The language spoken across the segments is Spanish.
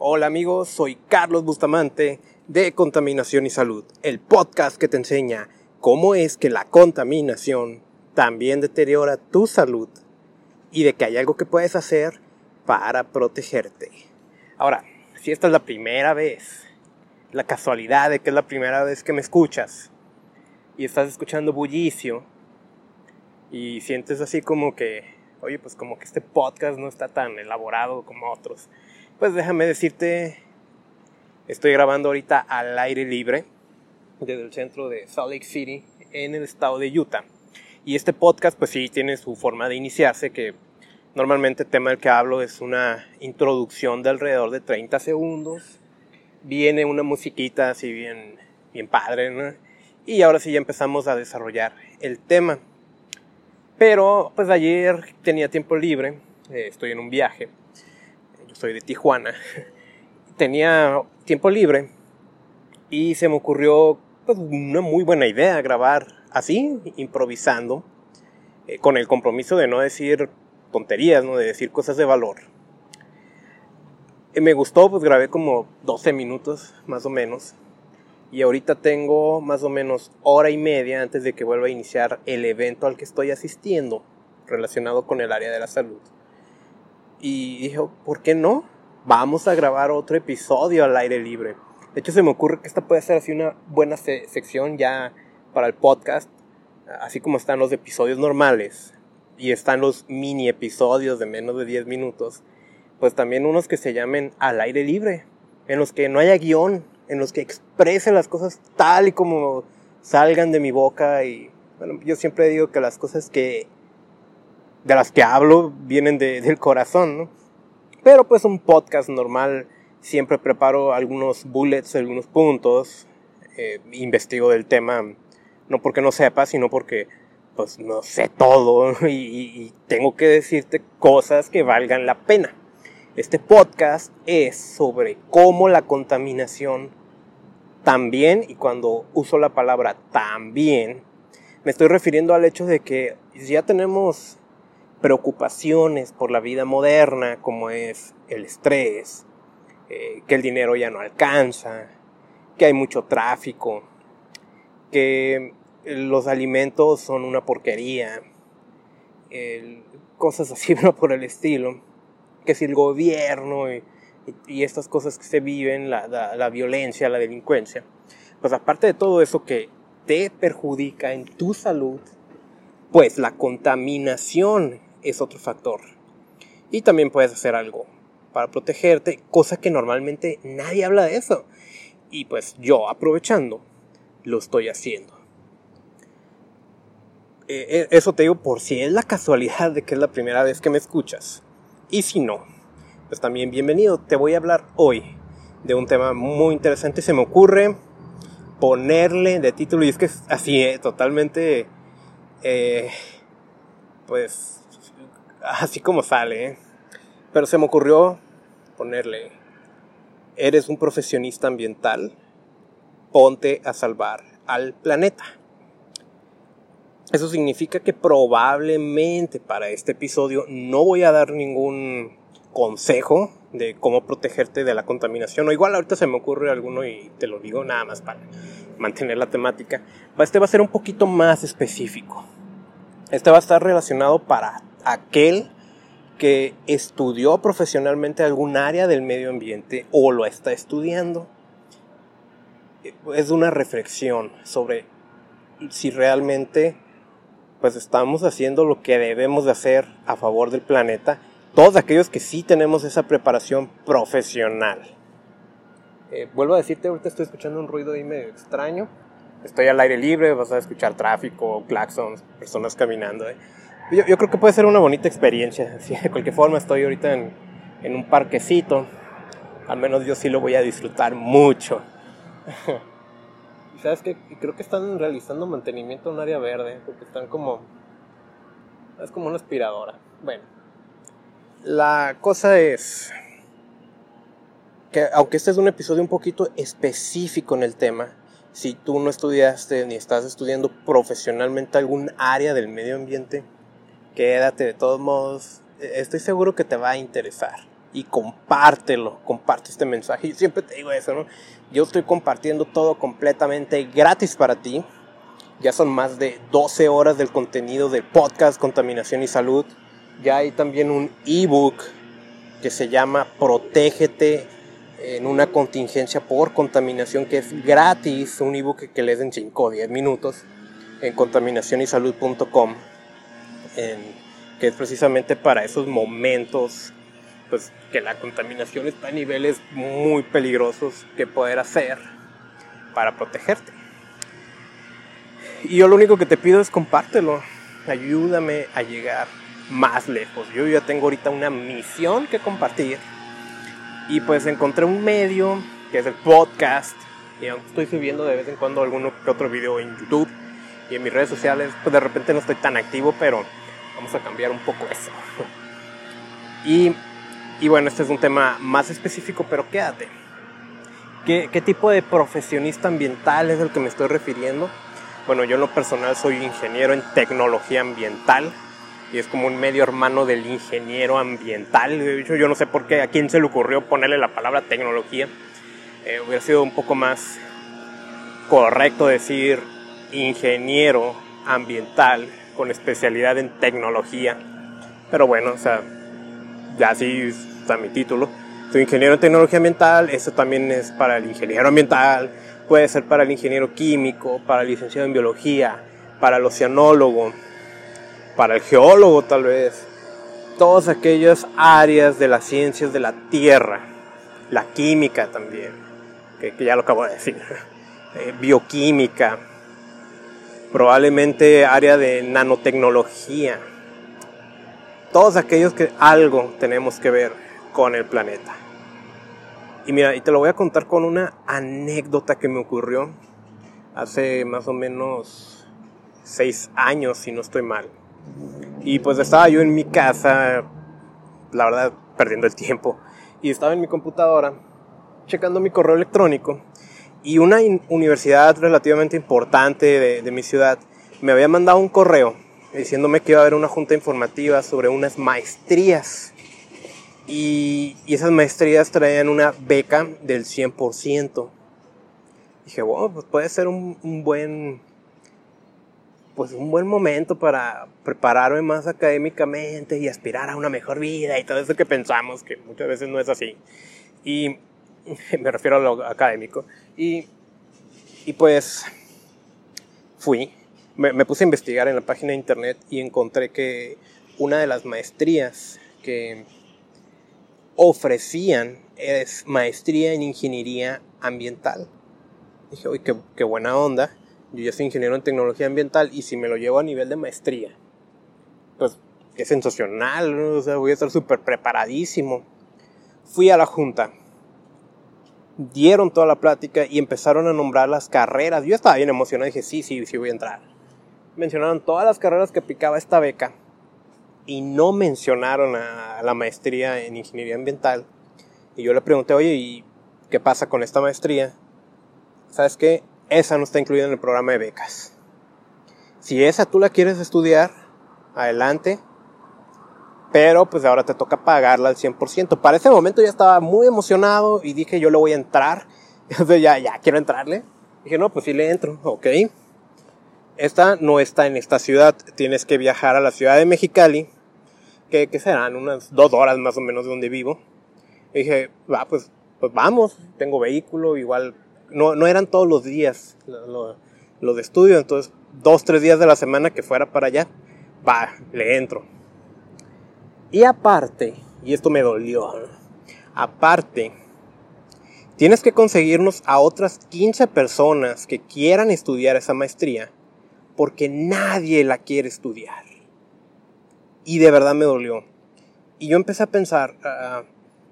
Hola amigos, soy Carlos Bustamante de Contaminación y Salud, el podcast que te enseña cómo es que la contaminación también deteriora tu salud y de que hay algo que puedes hacer para protegerte. Ahora, si esta es la primera vez, la casualidad de que es la primera vez que me escuchas y estás escuchando bullicio y sientes así como que, oye, pues como que este podcast no está tan elaborado como otros, pues déjame decirte, estoy grabando ahorita al aire libre desde el centro de Salt Lake City en el estado de Utah. Y este podcast pues sí tiene su forma de iniciarse que normalmente el tema del que hablo es una introducción de alrededor de 30 segundos. Viene una musiquita así bien, bien padre, ¿no? Y ahora sí ya empezamos a desarrollar el tema. Pero pues ayer tenía tiempo libre, eh, estoy en un viaje, soy de Tijuana, tenía tiempo libre y se me ocurrió pues, una muy buena idea grabar así, improvisando, eh, con el compromiso de no decir tonterías, ¿no? de decir cosas de valor. Y me gustó, pues grabé como 12 minutos más o menos y ahorita tengo más o menos hora y media antes de que vuelva a iniciar el evento al que estoy asistiendo relacionado con el área de la salud. Y dije, ¿por qué no? Vamos a grabar otro episodio al aire libre. De hecho, se me ocurre que esta puede ser así una buena sección ya para el podcast, así como están los episodios normales y están los mini episodios de menos de 10 minutos, pues también unos que se llamen al aire libre, en los que no haya guion, en los que exprese las cosas tal y como salgan de mi boca y bueno, yo siempre digo que las cosas que de las que hablo vienen del corazón, ¿no? Pero pues un podcast normal siempre preparo algunos bullets, algunos puntos, eh, investigo del tema, no porque no sepa, sino porque pues no sé todo y tengo que decirte cosas que valgan la pena. Este podcast es sobre cómo la contaminación también, y cuando uso la palabra también, me estoy refiriendo al hecho de que ya tenemos preocupaciones por la vida moderna, como es el estrés, eh, que el dinero ya no alcanza, que hay mucho tráfico, que los alimentos son una porquería, cosas así por el estilo, que si el gobierno y, estas cosas que se viven, la, la, violencia, la delincuencia, pues aparte de todo eso que te perjudica en tu salud, pues la contaminación es otro factor. Y también puedes hacer algo para protegerte, cosa que normalmente nadie habla de eso. Y pues yo aprovechando, lo estoy haciendo. Eh, eh, eso te digo por si es la casualidad de que es la primera vez que me escuchas. Y si no, pues también bienvenido. Te voy a hablar hoy de un tema muy interesante. Se me ocurre ponerle de título, y es que es así, eh, totalmente, pues, así como sale. Pero se me ocurrió ponerle, eres un profesionista ambiental, ponte a salvar al planeta. Eso significa que probablemente para este episodio no voy a dar ningún consejo de cómo protegerte de la contaminación. O igual ahorita se me ocurre alguno y te lo digo nada más para mantener la temática. Este va a ser un poquito más específico. Este va a estar relacionado para aquel que estudió profesionalmente algún área del medio ambiente o lo está estudiando. Es una reflexión sobre si realmente pues estamos haciendo lo que debemos de hacer a favor del planeta todos aquellos que sí tenemos esa preparación profesional. Eh, vuelvo a decirte, ahorita estoy escuchando un ruido ahí medio extraño. Estoy al aire libre, vas a escuchar tráfico, claxons, personas caminando. Eh. Yo, creo que puede ser una bonita experiencia. de cualquier forma, estoy ahorita en, en un parquecito. Al menos yo sí lo voy a disfrutar mucho. y sabes que creo que están realizando mantenimiento en un área verde, porque están como. Es como una aspiradora. Bueno, la cosa es que aunque este es un episodio un poquito específico en el tema, si tú no estudiaste ni estás estudiando profesionalmente algún área del medio ambiente, quédate de todos modos, estoy seguro que te va a interesar. y compártelo, comparte este mensaje. Y siempre te digo eso, ¿no? Yo estoy compartiendo todo completamente gratis para ti. Ya son más de 12 horas del contenido del podcast Contaminación y Salud. Ya hay también un ebook que se llama Protégete en una contingencia por contaminación que es gratis, un ebook que lees en 5 o 10 minutos en contaminacionysalud.com, que es precisamente para esos momentos pues que la contaminación está a niveles muy peligrosos que poder hacer para protegerte. Y yo lo único que te pido es compártelo, ayúdame a llegar más lejos. Yo ya tengo ahorita una misión que compartir y pues encontré un medio que es el podcast y estoy subiendo de vez en cuando alguno que otro video en YouTube y en mis redes sociales, pues de repente no estoy tan activo, pero vamos a cambiar un poco eso. Y y bueno, este es un tema más específico, pero quédate. ¿Qué, ¿Qué, tipo de profesionista ambiental es el que me estoy refiriendo? Bueno, yo en lo personal soy ingeniero en tecnología ambiental y es como un medio hermano del ingeniero ambiental. De hecho, yo no sé por qué a quién se le ocurrió ponerle la palabra tecnología. Eh, hubiera sido un poco más correcto decir ingeniero ambiental con especialidad en tecnología. Pero bueno, o sea, ya sí está mi título. Soy ingeniero en tecnología ambiental, eso también es para el ingeniero ambiental, puede ser para el ingeniero químico, para el licenciado en biología, para el oceanólogo, para el geólogo tal vez. Todas aquellas áreas de las ciencias de la tierra, la química también, que, ya lo acabo de decir, eh, bioquímica, probablemente área de nanotecnología, todos aquellos que algo tenemos que ver con el planeta. Y mira, y te lo voy a contar con una anécdota que me ocurrió hace más o menos seis años, si no estoy mal. Y pues estaba yo en mi casa, la verdad, perdiendo el tiempo. Y estaba en mi computadora, checando mi correo electrónico. Y una universidad relativamente importante de, de mi ciudad me había mandado un correo diciéndome que iba a haber una junta informativa sobre unas maestrías. Y, esas maestrías traían una beca del 100%. Dije, bueno, pues puede ser un, un buen pues un buen momento para prepararme más académicamente y aspirar a una mejor vida y todo eso que pensamos, que muchas veces no es así. Y me refiero a lo académico. Y, y pues fui me, puse a investigar en la página de internet y encontré que una de las maestrías que ofrecían es maestría en ingeniería ambiental. Dije, uy, qué, buena onda. Yo ya soy ingeniero en tecnología ambiental y si me lo llevo a nivel de maestría, pues qué sensacional, o sea, voy a estar súper preparadísimo. Fui a la junta, dieron toda la plática y empezaron a nombrar las carreras. Yo estaba bien emocionado, dije, sí, sí, sí voy a entrar mencionaron todas las carreras que aplicaba esta beca y no mencionaron a la maestría en ingeniería ambiental. Y yo le pregunté, oye, ¿y qué pasa con esta maestría? ¿Sabes qué? Esa no está incluida en el programa de becas. Si esa tú la quieres estudiar, adelante. Pero pues ahora te toca pagarla al 100%. Para ese momento ya estaba muy emocionado y dije, yo le voy a entrar. Entonces ya, ya quiero entrarle. Dije, no, pues sí le entro, ok. Esta no está en esta ciudad, tienes que viajar a la ciudad de Mexicali, que, serán unas dos horas más o menos de donde vivo. Y dije, va, pues, pues vamos, tengo vehículo, igual, no, no eran todos los días los de estudio, entonces dos, tres días de la semana que fuera para allá, va, le entro. Y aparte, y esto me dolió, aparte, tienes que conseguirnos a otras 15 personas que quieran estudiar esa maestría porque nadie la quiere estudiar. Y de verdad me dolió. Y yo empecé a pensar, ah,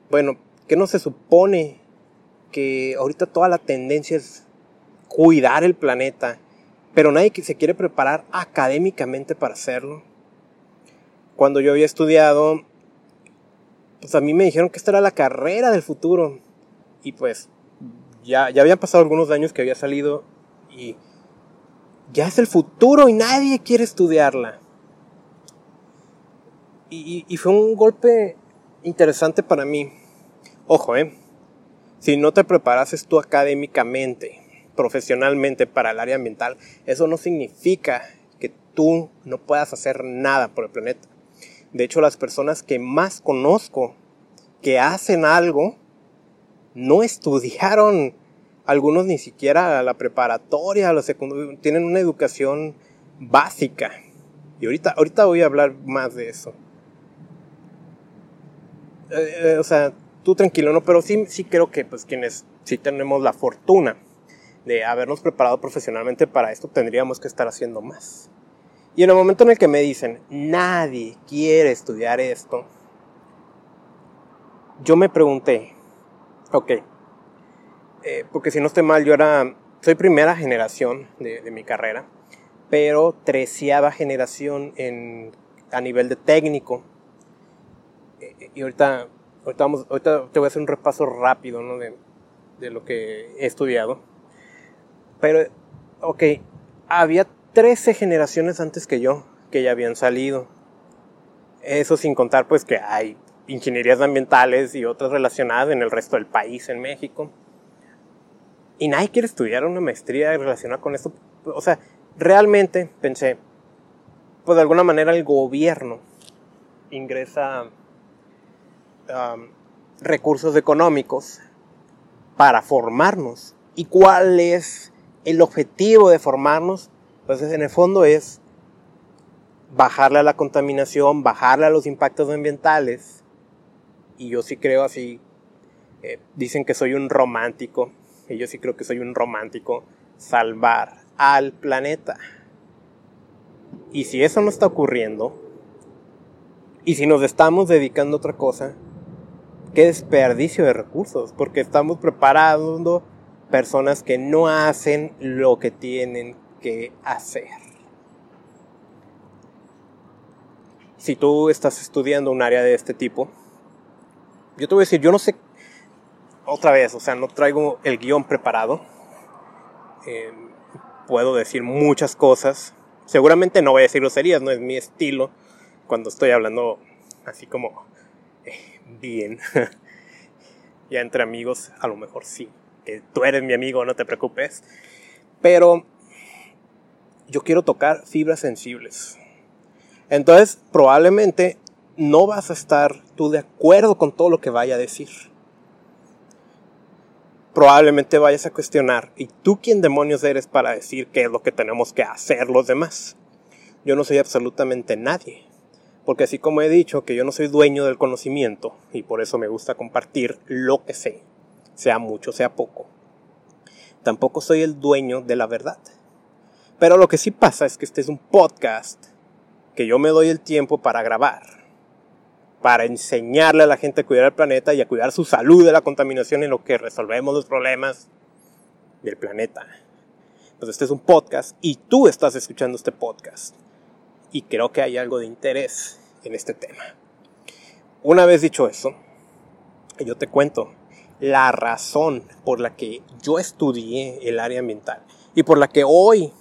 bueno, ¿qué no se supone que ahorita toda la tendencia es cuidar el planeta, pero nadie se quiere preparar académicamente para hacerlo? Cuando yo había estudiado, pues a mí me dijeron que esta era la carrera del futuro. Y pues ya, ya habían pasado algunos años que había salido y ya es el futuro y nadie quiere estudiarla. Y, fue un golpe interesante para mí, ojo, ¿eh? Si no te preparases tú académicamente, profesionalmente para el área ambiental, eso no significa que tú no puedas hacer nada por el planeta. De hecho, las personas que más conozco que hacen algo, no estudiaron, algunos ni siquiera la preparatoria, la secundaria, tienen una educación básica. Y ahorita, ahorita voy a hablar más de eso. Eh, eh, o sea, tú tranquilo, ¿no? Pero sí, sí creo que pues quienes sí tenemos la fortuna de habernos preparado profesionalmente para esto, tendríamos que estar haciendo más. Y en el momento en el que me dicen, nadie quiere estudiar esto, yo me pregunté, ok, eh, porque si no estoy mal, yo era, soy primera generación de, mi carrera, pero treceava generación en, a nivel de técnico. y ahorita Ahorita, te voy a hacer un repaso rápido ¿no? de, de lo que he estudiado. Pero, ok, había 13 generaciones antes que yo que ya habían salido. Eso sin contar pues que hay ingenierías ambientales y otras relacionadas en el resto del país, en México. Y nadie quiere estudiar una maestría relacionada con esto. O sea, realmente pensé, pues de alguna manera el gobierno ingresa recursos económicos para formarnos. ¿Y cuál es el objetivo de formarnos? Pues en el fondo es bajarle a la contaminación, bajarle a los impactos ambientales. Y yo sí creo así, eh, dicen que soy un romántico, y yo sí creo que soy un romántico, salvar al planeta. Y si eso no está ocurriendo, y si nos estamos dedicando a otra cosa, qué desperdicio de recursos, porque estamos preparando personas que no hacen lo que tienen que hacer. Si tú estás estudiando un área de este tipo, yo te voy a decir, yo no sé, otra vez, o sea, no traigo el guion preparado. Eh, puedo decir muchas cosas. Seguramente no voy a decir groserías, no es mi estilo cuando estoy hablando así como bien. ya entre amigos, a lo mejor sí. Que tú eres mi amigo, no te preocupes. Pero yo quiero tocar fibras sensibles. Entonces, probablemente no vas a estar tú de acuerdo con todo lo que vaya a decir. Probablemente vayas a cuestionar, ¿y tú quién demonios eres para decir qué es lo que tenemos que hacer los demás? Yo no soy absolutamente nadie. Porque así como he dicho que yo no soy dueño del conocimiento y por eso me gusta compartir lo que sé, sea mucho, sea poco, tampoco soy el dueño de la verdad. Pero lo que sí pasa es que este es un podcast que yo me doy el tiempo para grabar, para enseñarle a la gente a cuidar el planeta y a cuidar su salud de la contaminación en lo que resolvemos los problemas del planeta. Pues este es un podcast y tú estás escuchando este podcast y creo que hay algo de interés en este tema. Una vez dicho eso, yo te cuento la razón por la que yo estudié el área ambiental y por la que hoy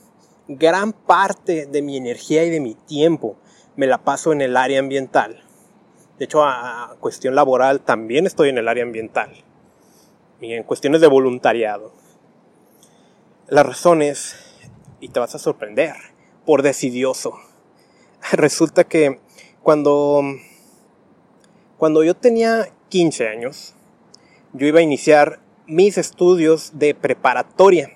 gran parte de mi energía y de mi tiempo me la paso en el área ambiental. De hecho, a cuestión laboral también estoy en el área ambiental y en cuestiones de voluntariado. La razón es, y te vas a sorprender, por decidioso. resulta que cuando, cuando yo tenía 15 años, yo iba a iniciar mis estudios de preparatoria.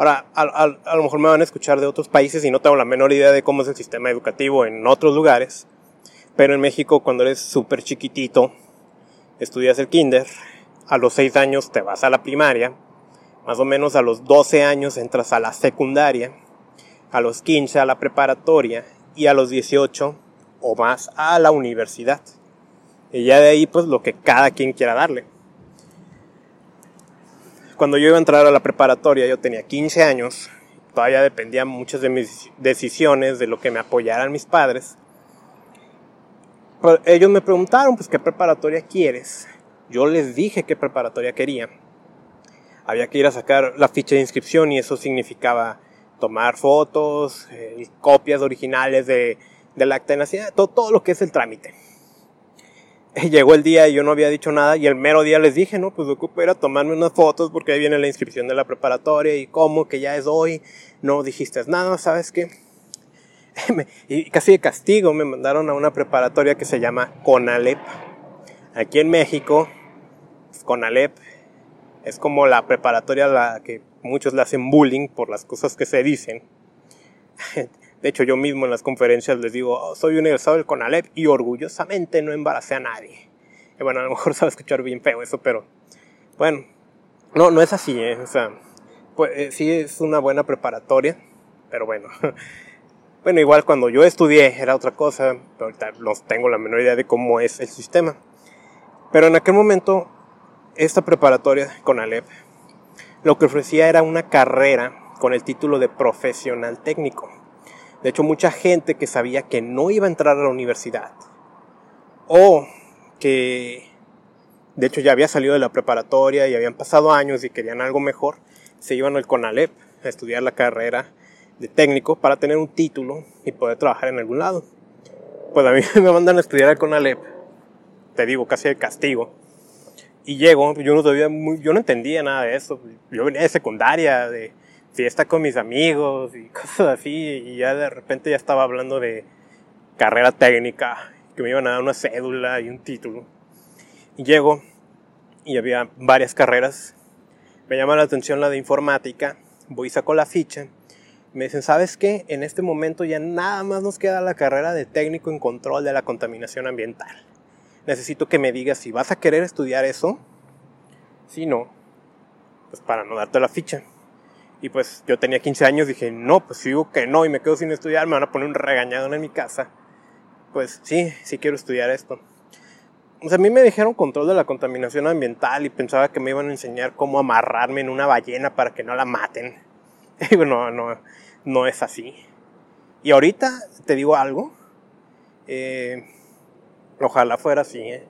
Ahora, a, lo mejor me van a escuchar de otros países y no tengo la menor idea de cómo es el sistema educativo en otros lugares. Pero en México, cuando eres súper chiquitito, estudias el kinder. A los 6 años te vas a la primaria. Más o menos a los 12 años entras a la secundaria. A los 15 a la preparatoria y a los 18 o más a la universidad. Y ya de ahí pues lo que cada quien quiera darle. Cuando yo iba a entrar a la preparatoria yo tenía 15 años, todavía dependían muchas de mis decisiones, de lo que me apoyaran mis padres. ellos me preguntaron pues qué preparatoria quieres. Yo les dije qué preparatoria quería. Había que ir a sacar la ficha de inscripción y eso significaba tomar fotos, eh, copias originales de, del acta de nacimiento, todo, todo, lo que es el trámite. llegó el día y yo no había dicho nada y el mero día les dije, no, pues ocupo ir a tomarme unas fotos porque ahí viene la inscripción de la preparatoria y cómo que ya es hoy, no dijiste nada, ¿sabes qué? y casi de castigo me mandaron a una preparatoria que se llama Conalep. Aquí en México, pues, Conalep es como la preparatoria a la que muchos le hacen bullying por las cosas que se dicen. De hecho, yo mismo en las conferencias les digo, oh, soy egresado del CONALEP y orgullosamente no embaracé a nadie. Y bueno, a lo mejor a escuchar bien feo eso, pero bueno, no, no es así, ¿eh? O sea, pues eh, sí es una buena preparatoria, pero bueno. Bueno, igual cuando yo estudié era otra cosa, pero ahorita no tengo la menor idea de cómo es el sistema. Pero en aquel momento, esta preparatoria con Alep lo que ofrecía era una carrera con el título de profesional técnico. De hecho, mucha gente que sabía que no iba a entrar a la universidad o que de hecho ya había salido de la preparatoria y habían pasado años y querían algo mejor, se iban al CONALEP a estudiar la carrera de técnico para tener un título y poder trabajar en algún lado. Pues a mí me mandan a estudiar al CONALEP, te digo, casi de castigo. Y llego, yo no, todavía yo no entendía nada de eso. Yo venía de secundaria, de fiesta con mis amigos y cosas así, y ya de repente ya estaba hablando de carrera técnica, que me iban a dar una cédula y un título. Y llego y había varias carreras. Me llama la atención la de informática, voy y saco la ficha. Me dicen, ¿sabes qué? En este momento ya nada más nos queda la carrera de técnico en control de la contaminación ambiental. Necesito que me digas si vas a querer estudiar eso. Si no, pues para no darte la ficha. Y pues yo tenía 15 años, dije, no, pues si digo que no y me quedo sin estudiar, me van a poner un regañado en mi casa. Pues sí, sí quiero estudiar esto. A mí me dijeron control de la contaminación ambiental y pensaba que me iban a enseñar cómo amarrarme en una ballena para que no la maten. Y digo, no, no, no es así. Y ahorita te digo algo. Eh, ojalá fuera así, ¿eh?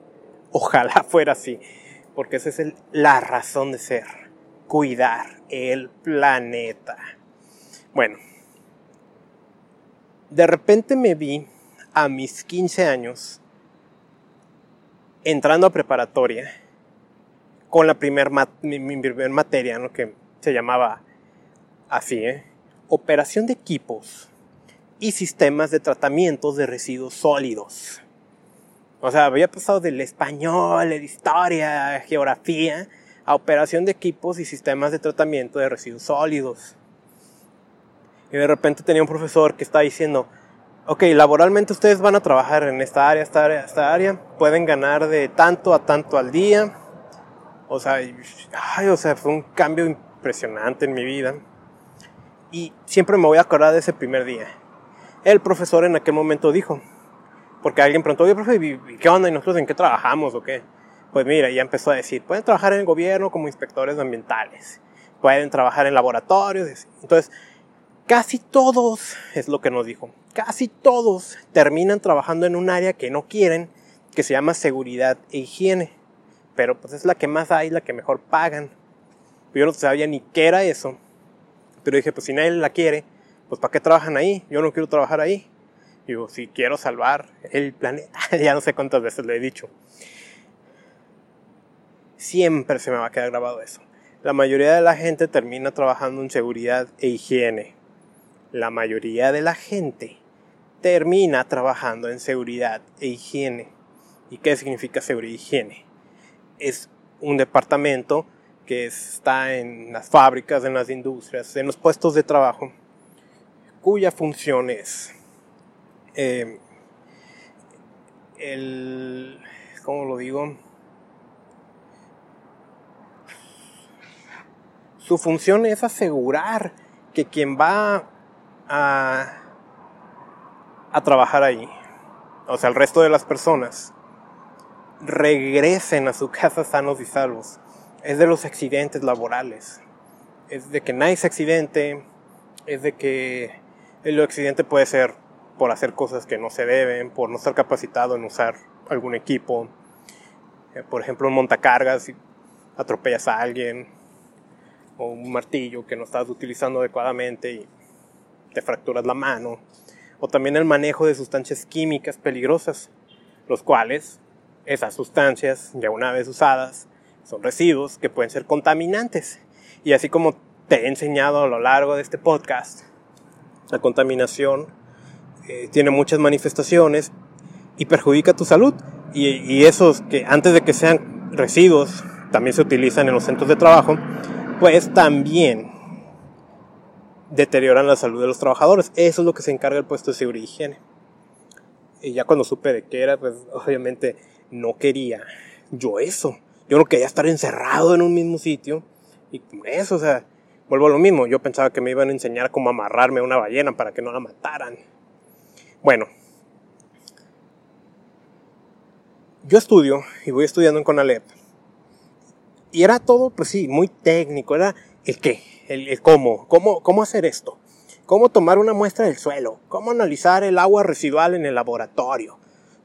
Ojalá fuera así. Porque esa es la razón de ser. Cuidar el planeta. Bueno, de repente me vi a mis 15 años entrando a preparatoria con la primer materia, ¿no? que se llamaba así, ¿eh? operación de equipos y sistemas de tratamiento de residuos sólidos. O sea, había pasado del español, de historia, geografía, a operación de equipos y sistemas de tratamiento de residuos sólidos. Y de repente tenía un profesor que estaba diciendo, ok, laboralmente ustedes van a trabajar en esta área, esta área, esta área, pueden ganar de tanto a tanto al día. O sea, ay, o sea, fue un cambio impresionante en mi vida. Y siempre me voy a acordar de ese primer día. El profesor en aquel momento dijo, porque alguien preguntó, oye, profe, ¿qué onda? ¿Y nosotros en qué trabajamos o qué? Pues mira, ya empezó a decir, pueden trabajar en el gobierno como inspectores ambientales, pueden trabajar en laboratorios. Entonces, casi todos, es lo que nos dijo, casi todos terminan trabajando en un área que no quieren, que se llama seguridad e higiene. Pero pues es la que más hay, la que mejor pagan. Yo no sabía ni qué era eso. Pero dije, pues si nadie la quiere, pues ¿para qué trabajan ahí? Yo no quiero trabajar ahí. Digo, si quiero salvar el planeta, ya no sé cuántas veces le he dicho. Siempre se me va a quedar grabado eso. La mayoría de la gente termina trabajando en seguridad e higiene. La mayoría de la gente termina trabajando en seguridad e higiene. ¿Y qué significa seguridad e higiene? Es un departamento que está en las fábricas, en las industrias, en los puestos de trabajo, cuya función es eh, el, ¿cómo lo digo? Su función es asegurar que quien va a, a trabajar ahí, o sea, el resto de las personas, regresen a su casa sanos y salvos. Es de los accidentes laborales. Es de que nadie se accidente. Es de que el accidente puede ser por hacer cosas que no se deben, por no estar capacitado en usar algún equipo. Eh, por ejemplo, en montacargas, atropellas a alguien, un martillo que no estás utilizando adecuadamente y te fracturas la mano, o también el manejo de sustancias químicas peligrosas, los cuales Esas sustancias, ya una vez usadas, son residuos que pueden ser contaminantes. Y así como te he enseñado a lo largo de este podcast, la contaminación eh, tiene muchas manifestaciones y perjudica tu salud. Y esos que antes de que sean residuos, también se utilizan en los centros de trabajo, pues también deterioran la salud de los trabajadores. Eso es lo que se encarga el puesto de seguridad y higiene. Y ya cuando supe de qué era, pues obviamente no quería yo eso. Yo no quería estar encerrado en un mismo sitio. Y eso, o sea, vuelvo a lo mismo. Yo pensaba que me iban a enseñar cómo amarrarme a una ballena para que no la mataran. Bueno, yo estudio y voy estudiando en Conalep. Y era todo, pues sí, muy técnico. Era el qué, el, cómo, cómo, cómo hacer esto, cómo tomar una muestra del suelo, cómo analizar el agua residual en el laboratorio,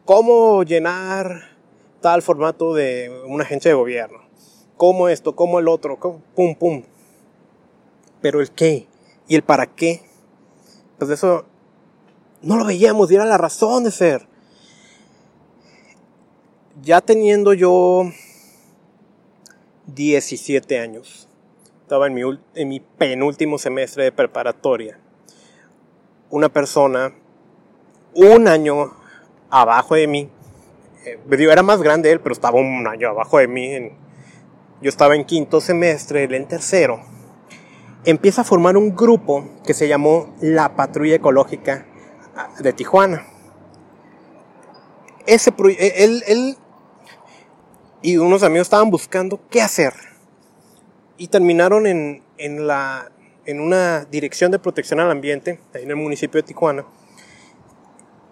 cómo llenar tal formato de una agencia de gobierno, cómo esto, cómo el otro, pum, pum. Pero el qué y el para qué, pues eso no lo veíamos y era la razón de ser. Ya teniendo yo 17 años, estaba en mi, en mi penúltimo semestre de preparatoria. Una persona un año abajo de mí, eh, era más grande él, pero estaba un año abajo de mí. yo estaba en quinto semestre, él en tercero. Empieza a formar un grupo que se llamó la Patrulla Ecológica ah, de Tijuana. Ese, él, él y unos amigos estaban buscando qué hacer y terminaron en, en, la, en una dirección de protección al ambiente, ahí en el municipio de Tijuana.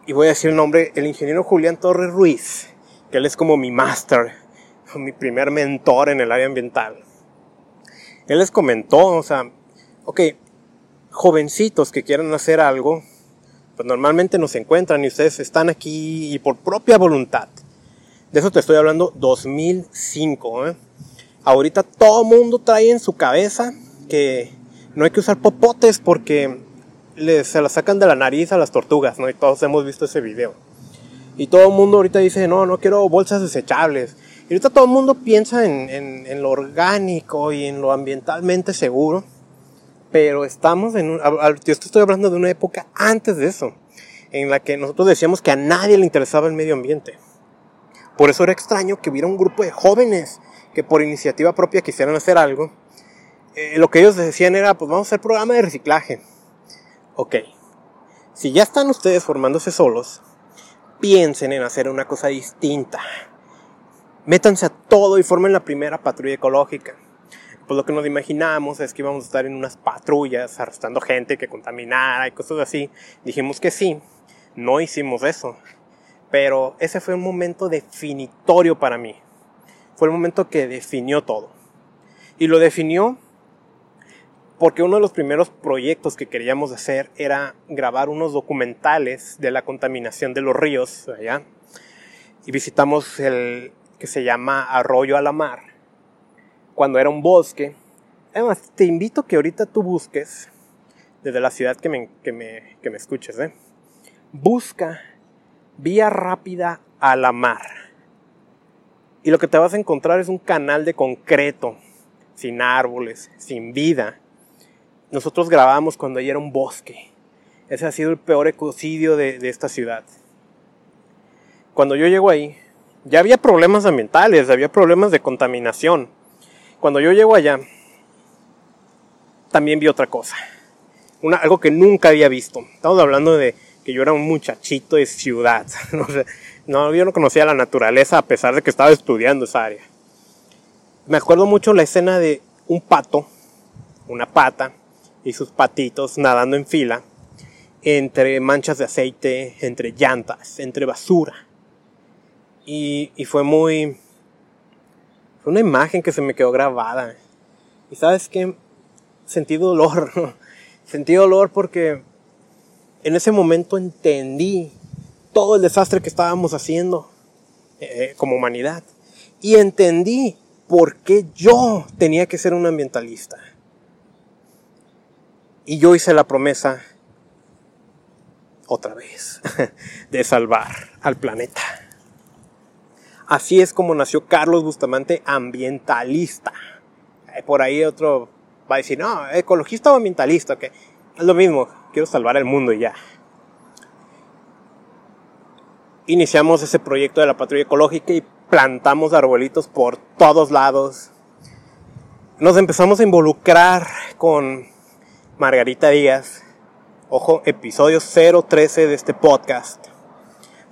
Y voy a decir el nombre, el ingeniero Julián Torres Ruiz, que él es como mi máster, mi primer mentor en el área ambiental. Él les comentó, o sea, ok, jovencitos que quieran hacer algo, pues normalmente nos encuentran y ustedes están aquí y por propia voluntad. De eso te estoy hablando 2005, ¿eh? ahorita todo mundo trae en su cabeza que no hay que usar popotes porque se la sacan de la nariz a las tortugas, ¿no? Y todos hemos visto ese video. Y todo el mundo ahorita dice, no, no quiero bolsas desechables. Y ahorita todo el mundo piensa en, en, lo orgánico y en lo ambientalmente seguro. Pero estamos en un... Yo estoy hablando de una época antes de eso. En la que nosotros decíamos que a nadie le interesaba el medio ambiente. Por eso era extraño que hubiera un grupo de jóvenes que por iniciativa propia quisieran hacer algo, eh, lo que ellos decían era, pues vamos a hacer programa de reciclaje. Ok, si ya están ustedes formándose solos, piensen en hacer una cosa distinta. Métanse a todo y formen la primera patrulla ecológica. Pues lo que nos imaginamos es que íbamos a estar en unas patrullas arrestando gente que contaminara y cosas así. Dijimos que sí, no hicimos eso. Pero ese fue un momento definitorio para mí fue el momento que definió todo. Y lo definió porque uno de los primeros proyectos que queríamos hacer era grabar unos documentales de la contaminación de los ríos allá. Y visitamos el que se llama Arroyo a la Mar, cuando era un bosque. Además, te invito que ahorita tú busques, desde la ciudad que me, que me, que me escuches, ¿eh? busca vía rápida a la mar y lo que te vas a encontrar es un canal de concreto, sin árboles, sin vida. Nosotros grabamos cuando ahí era un bosque. Ese ha sido el peor ecocidio de, esta ciudad. Cuando yo llego ahí, ya había problemas ambientales, había problemas de contaminación. Cuando yo llego allá, también vi otra cosa. Algo que nunca había visto. Estamos hablando de que yo era un muchachito de ciudad. ¿no? Yo no conocía la naturaleza a pesar de que estaba estudiando esa área. Me acuerdo mucho la escena de un pato, una pata y sus patitos nadando en fila entre manchas de aceite, entre llantas, entre basura. Y, y fue muy... Fue una imagen que se me quedó grabada. Y sabes qué? Sentí dolor. Sentí dolor porque en ese momento entendí todo el desastre que estábamos haciendo eh, como humanidad. Y entendí por qué yo tenía que ser un ambientalista. Y yo hice la promesa, otra vez, de salvar al planeta. Así es como nació Carlos Bustamante, ambientalista. Eh, por ahí otro va a decir, no, ecologista o ambientalista, que es lo mismo, quiero salvar el mundo y ya. Iniciamos ese proyecto de la patrulla ecológica y plantamos arbolitos por todos lados. Nos empezamos a involucrar con Margarita Díaz. Ojo, episodio 013 de este podcast.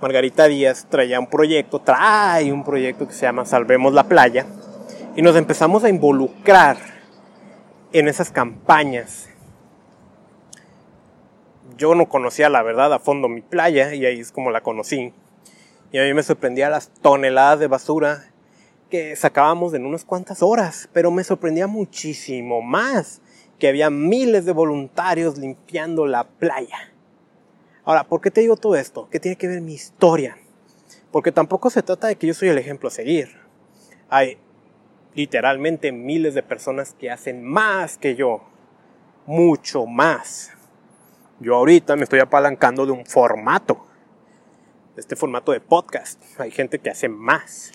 Margarita Díaz traía un proyecto, trae un proyecto que se llama Salvemos la Playa. Y nos empezamos a involucrar en esas campañas. Yo no conocía la verdad a fondo mi playa y ahí es como la conocí. Y a mí me sorprendía las toneladas de basura que sacábamos en unas cuantas horas, pero me sorprendía muchísimo más que había miles de voluntarios limpiando la playa. Ahora, ¿por qué te digo todo esto? ¿Qué tiene que ver mi historia? Porque tampoco se trata de que yo soy el ejemplo a seguir. Hay literalmente miles de personas que hacen más que yo. Mucho más. Yo ahorita me estoy apalancando de un formato. Este formato de podcast. Hay gente que hace más.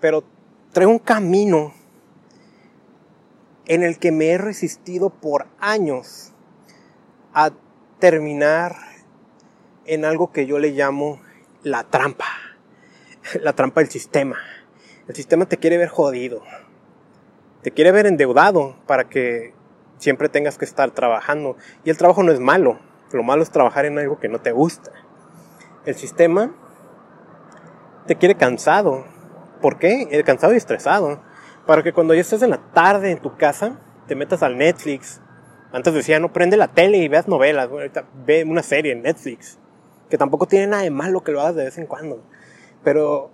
Pero traigo un camino en el que me he resistido por años a terminar en algo que yo le llamo la trampa. La trampa del sistema. El sistema te quiere ver jodido. Te quiere ver endeudado para que siempre tengas que estar trabajando. Y el trabajo no es malo. Lo malo es trabajar en algo que no te gusta. El sistema te quiere cansado. ¿Por qué? El cansado y estresado. Para que cuando ya estés en la tarde en tu casa, te metas al Netflix. Antes decía, no prende la tele y veas novelas. ve una serie en Netflix. Que tampoco tiene nada de malo que lo hagas de vez en cuando. Pero,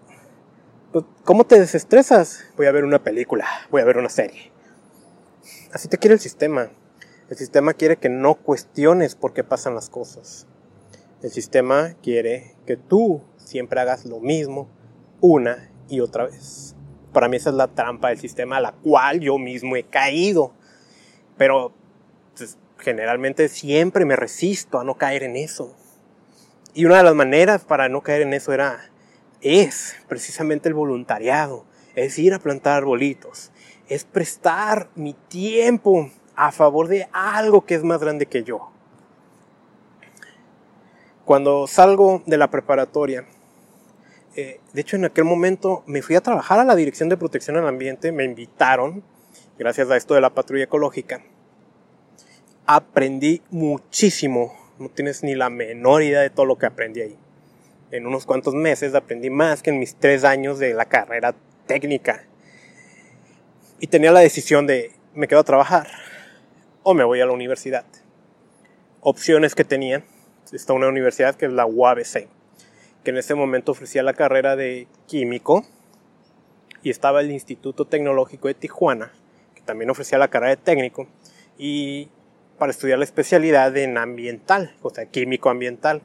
pues, ¿cómo te desestresas? Voy a ver una película, voy a ver una serie. Así te quiere el sistema. El sistema quiere que no cuestiones por qué pasan las cosas. El sistema quiere que tú siempre hagas lo mismo una y otra vez. Para mí esa es la trampa del sistema a la cual yo mismo he caído. Pero pues, generalmente siempre me resisto a no caer en eso. Y una de las maneras para no caer en eso era, es precisamente el voluntariado, es ir a plantar arbolitos, es prestar mi tiempo a favor de algo que es más grande que yo. Cuando salgo de la preparatoria, eh, de hecho, en aquel momento me fui a trabajar a la Dirección de Protección al Ambiente, me invitaron, gracias a esto de la patrulla ecológica. Aprendí muchísimo, no tienes ni la menor idea de todo lo que aprendí ahí. En unos cuantos meses aprendí más que en mis tres años de la carrera técnica. Y tenía la decisión de, me quedo a trabajar o me voy a la universidad. Opciones que tenía, está una universidad que es la UABC que en ese momento ofrecía la carrera de químico y estaba el Instituto Tecnológico de Tijuana, que también ofrecía la carrera de técnico, y para estudiar la especialidad en ambiental, o sea, químico ambiental.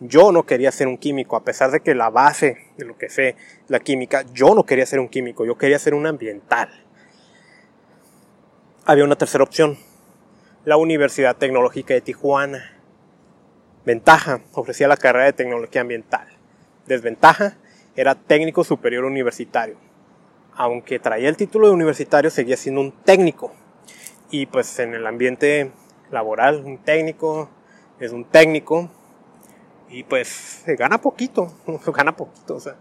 Yo no quería ser un químico, a pesar de que la base de lo que sé, la química, yo no quería ser un químico, yo quería ser un ambiental. Había una tercera opción, la Universidad Tecnológica de Tijuana, Ventaja, ofrecía la carrera de tecnología ambiental. Desventaja, era técnico superior universitario. Aunque traía el título de universitario, seguía siendo un técnico. Y pues en el ambiente laboral, un técnico es un técnico. Y pues se gana poquito, gana poquito. O sea,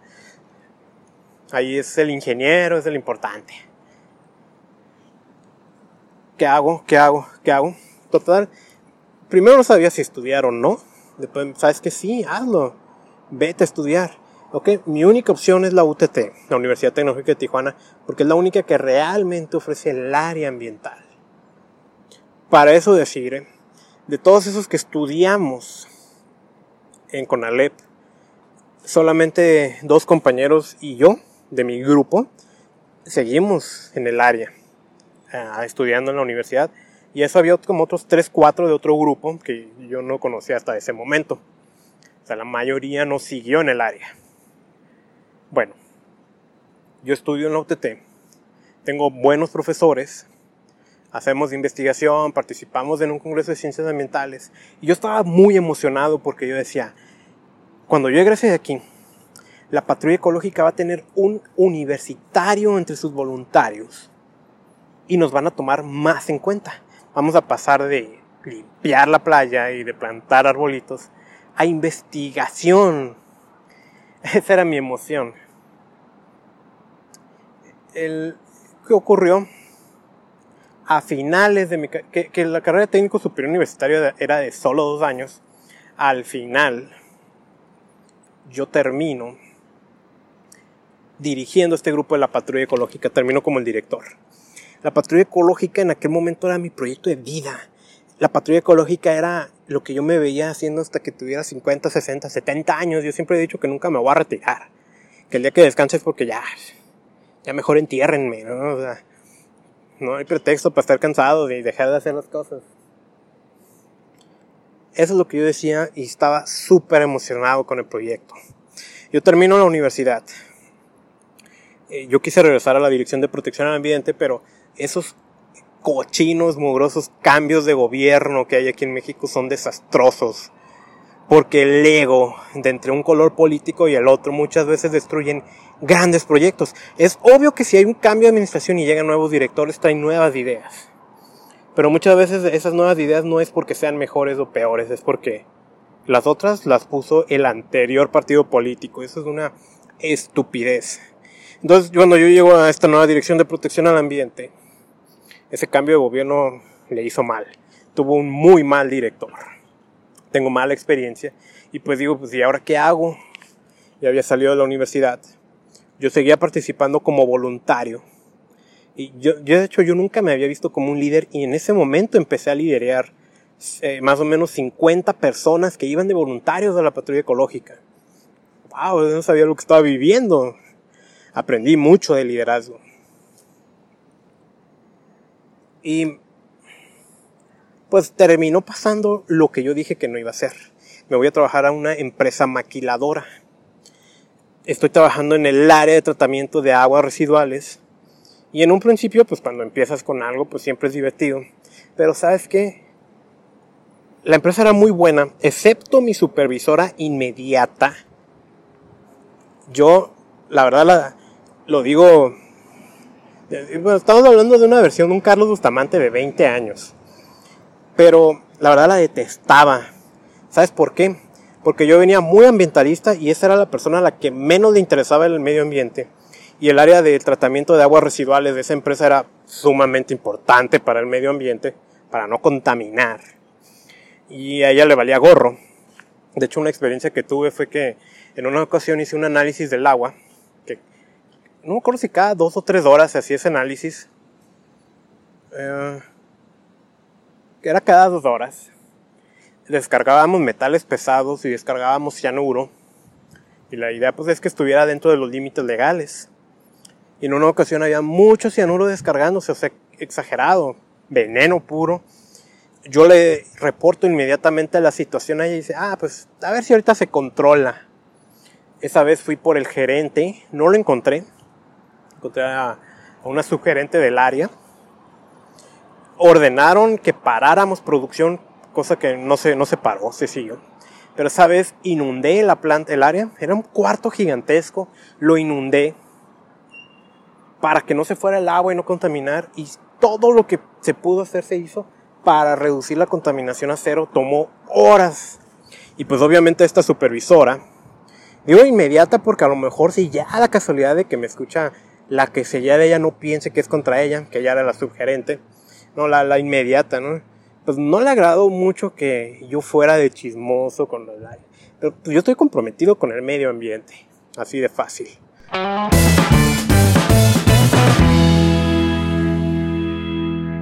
ahí es el ingeniero, es el importante. ¿Qué hago? ¿Qué hago? ¿Qué hago? Total, primero no sabía si estudiar o no Después, ¿sabes que Sí, hazlo. Vete a estudiar. Ok, mi única opción es la UTT, la Universidad Tecnológica de Tijuana, porque es la única que realmente ofrece el área ambiental. Para eso decir, de todos esos que estudiamos en CONALEP, solamente dos compañeros y yo, de mi grupo, seguimos en el área, estudiando en la universidad y eso había como otros 3, 4 de otro grupo que yo no conocía hasta ese momento. O sea, la mayoría no siguió en el área. Bueno, yo estudio en la UTT, tengo buenos profesores, hacemos investigación, participamos en un congreso de ciencias ambientales y yo estaba muy emocionado porque yo decía, cuando yo egrese de aquí, la patrulla ecológica va a tener un universitario entre sus voluntarios y nos van a tomar más en cuenta. Vamos a pasar de limpiar la playa y de plantar arbolitos a investigación. Esa era mi emoción. El, ¿Qué ocurrió? A finales de mi... Que, que la carrera de técnico superior universitario era de solo dos años. Al final, yo termino dirigiendo este grupo de la patrulla ecológica, termino como el director. La patrulla ecológica en aquel momento era mi proyecto de vida. La patrulla ecológica era lo que yo me veía haciendo hasta que tuviera 50, 60, 70 años. Yo siempre he dicho que nunca me voy a retirar. Que el día que descanse es porque ya, ya mejor entiérrenme, ¿no? no hay pretexto para estar cansado y dejar de hacer las cosas. Eso es lo que yo decía y estaba súper emocionado con el proyecto. Yo termino la universidad. Eh, yo quise regresar a la Dirección de Protección al Ambiente, pero esos cochinos, mugrosos cambios de gobierno que hay aquí en México son desastrosos. Porque el ego de entre un color político y el otro muchas veces destruyen grandes proyectos. Es obvio que si hay un cambio de administración y llegan nuevos directores, traen nuevas ideas. Pero muchas veces esas nuevas ideas no es porque sean mejores o peores, es porque las otras las puso el anterior partido político. Eso es una estupidez. Entonces, cuando yo llego a esta nueva dirección de protección al ambiente, ese cambio de gobierno le hizo mal. Tuvo un muy mal director. Tengo mala experiencia. Y pues digo, pues ¿y ahora qué hago? Ya había salido de la universidad. Yo seguía participando como voluntario. Y yo, yo de hecho, yo nunca me había visto como un líder y en ese momento empecé a liderar eh, más o menos 50 personas que iban de voluntarios a la patrulla ecológica. ¡Wow! No sabía lo que estaba viviendo. Aprendí mucho de liderazgo. Y pues terminó pasando lo que yo dije que no iba a hacer. Me voy a trabajar a una empresa maquiladora. Estoy trabajando en el área de tratamiento de aguas residuales. Y en un principio, pues cuando empiezas con algo, pues siempre es divertido. Pero sabes qué? La empresa era muy buena, excepto mi supervisora inmediata. Yo, la verdad, lo digo estamos hablando de una versión de un Carlos Bustamante de 20 años. Pero la verdad la detestaba. ¿Sabes por qué? Porque yo venía muy ambientalista y esa era la persona a la que menos le interesaba el medio ambiente. Y el área de tratamiento de aguas residuales de esa empresa era sumamente importante para el medio ambiente, para no contaminar. Y a ella le valía gorro. De hecho, una experiencia que tuve fue que en una ocasión hice un análisis del agua no me acuerdo si cada dos o tres horas se hacía ese análisis. Eh, era cada dos horas. Descargábamos metales pesados y descargábamos cianuro. Y la idea pues es que estuviera dentro de los límites legales. Y en una ocasión había mucho cianuro descargándose, o sea, exagerado, veneno puro. Yo le reporto inmediatamente la situación a ella y dice, ah, pues a ver si ahorita se controla. Esa vez fui por el gerente, no lo encontré, encontré a, una subgerente del área. Ordenaron que paráramos producción, cosa que no se, no se paró, se siguió. Pero esa vez inundé la planta, el área. Era un cuarto gigantesco. Lo inundé para que no se fuera el agua y no contaminar. Y todo lo que se pudo hacer se hizo para reducir la contaminación a cero. Tomó horas. Y pues obviamente esta supervisora, digo inmediata porque a lo mejor si ya la casualidad de que me escucha la que ya de ella no piense que es contra ella, que ella era la subgerente, no, la, la inmediata, ¿no? Pues no le agradó mucho que yo fuera de chismoso con los likes. Pero pues, yo estoy comprometido con el medio ambiente, así de fácil.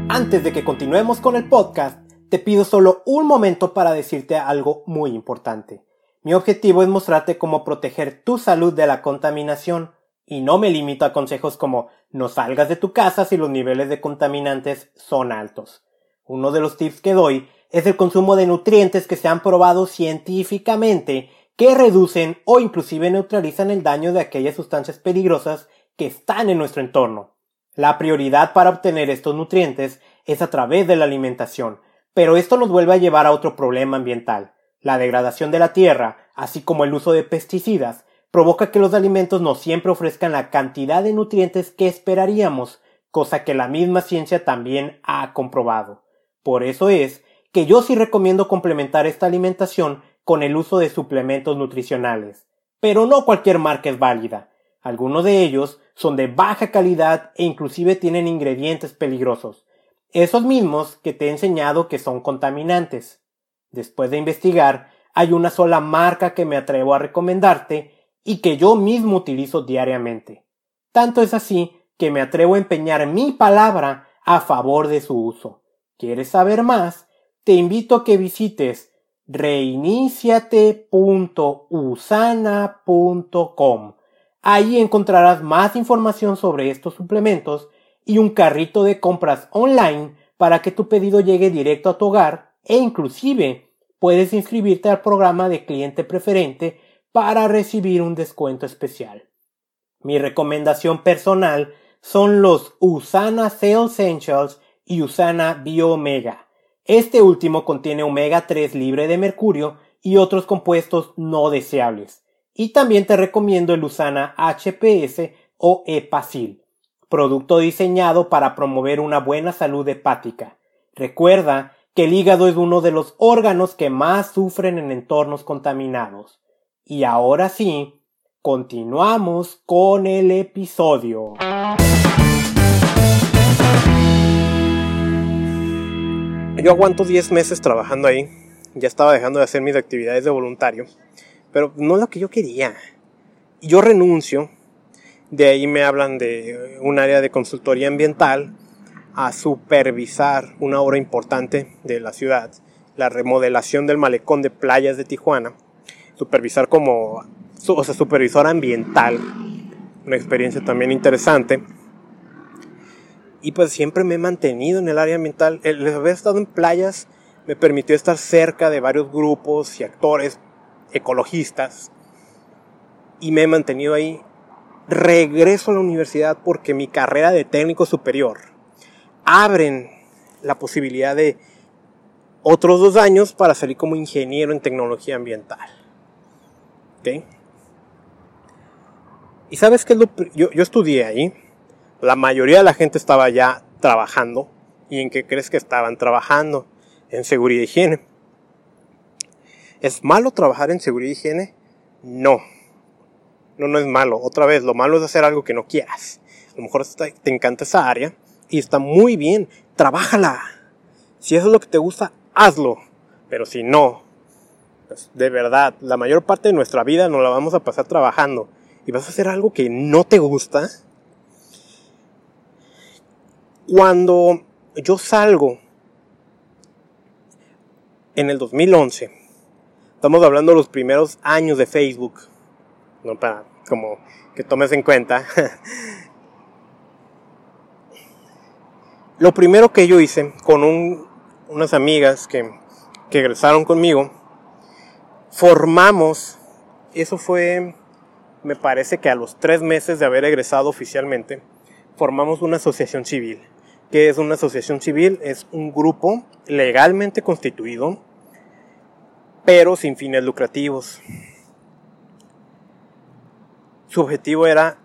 Antes de que continuemos con el podcast, te pido solo un momento para decirte algo muy importante. Mi objetivo es mostrarte cómo proteger tu salud de la contaminación y no me limito a consejos como no salgas de tu casa si los niveles de contaminantes son altos. Uno de los tips que doy es el consumo de nutrientes que se han probado científicamente que reducen o inclusive neutralizan el daño de aquellas sustancias peligrosas que están en nuestro entorno. La prioridad para obtener estos nutrientes es a través de la alimentación, pero esto nos vuelve a llevar a otro problema ambiental, la degradación de la tierra, así como el uso de pesticidas, provoca que los alimentos no siempre ofrezcan la cantidad de nutrientes que esperaríamos, cosa que la misma ciencia también ha comprobado. Por eso es que yo sí recomiendo complementar esta alimentación con el uso de suplementos nutricionales. Pero no cualquier marca es válida. Algunos de ellos son de baja calidad e inclusive tienen ingredientes peligrosos. Esos mismos que te he enseñado que son contaminantes. Después de investigar, hay una sola marca que me atrevo a recomendarte y que yo mismo utilizo diariamente. Tanto es así que me atrevo a empeñar mi palabra a favor de su uso. ¿Quieres saber más? Te invito a que visites reiniciate.usana.com. Ahí encontrarás más información sobre estos suplementos y un carrito de compras online para que tu pedido llegue directo a tu hogar e inclusive puedes inscribirte al programa de cliente preferente para recibir un descuento especial. Mi recomendación personal son los Usana Cell Essentials y Usana Bio Omega. Este último contiene omega 3 libre de mercurio y otros compuestos no deseables. Y también te recomiendo el Usana HPS o Epacil, producto diseñado para promover una buena salud hepática. Recuerda que el hígado es uno de los órganos que más sufren en entornos contaminados. Y ahora sí, continuamos con el episodio. Yo aguanto 10 meses trabajando ahí. Ya estaba dejando de hacer mis actividades de voluntario. Pero no es lo que yo quería. Yo renuncio. De ahí me hablan de un área de consultoría ambiental a supervisar una obra importante de la ciudad, la remodelación del malecón de playas de Tijuana. Supervisar como, o sea, supervisor ambiental. Una experiencia también interesante y pues siempre me he mantenido en el área ambiental. El haber estado en playas me permitió estar cerca de varios grupos y actores ecologistas y me he mantenido ahí. Regreso a la universidad porque mi carrera de técnico superior abren la posibilidad de otros dos años para salir como ingeniero en tecnología ambiental. Y sabes que yo, yo estudié ahí la mayoría de la gente estaba ya trabajando. ¿Y en qué crees que estaban trabajando? En seguridad y higiene. ¿Es malo trabajar en seguridad y higiene? No. No, no es malo. Otra vez, lo malo es hacer algo que no quieras. A lo mejor te encanta esa área y está muy bien. Trabájala. Si eso es lo que te gusta, hazlo. Pero si no, de verdad, la mayor parte de nuestra vida nos la vamos a pasar trabajando. Y vas a hacer algo que no te gusta, cuando yo salgo en el 2011, estamos hablando de los primeros años de Facebook, no para como que tomes en cuenta. Lo primero que yo hice con unas amigas que, que egresaron conmigo, formamos, eso fue, me parece que a los tres meses de haber egresado oficialmente, formamos una asociación civil que es una asociación civil, es un grupo legalmente constituido, pero sin fines lucrativos. Su objetivo era,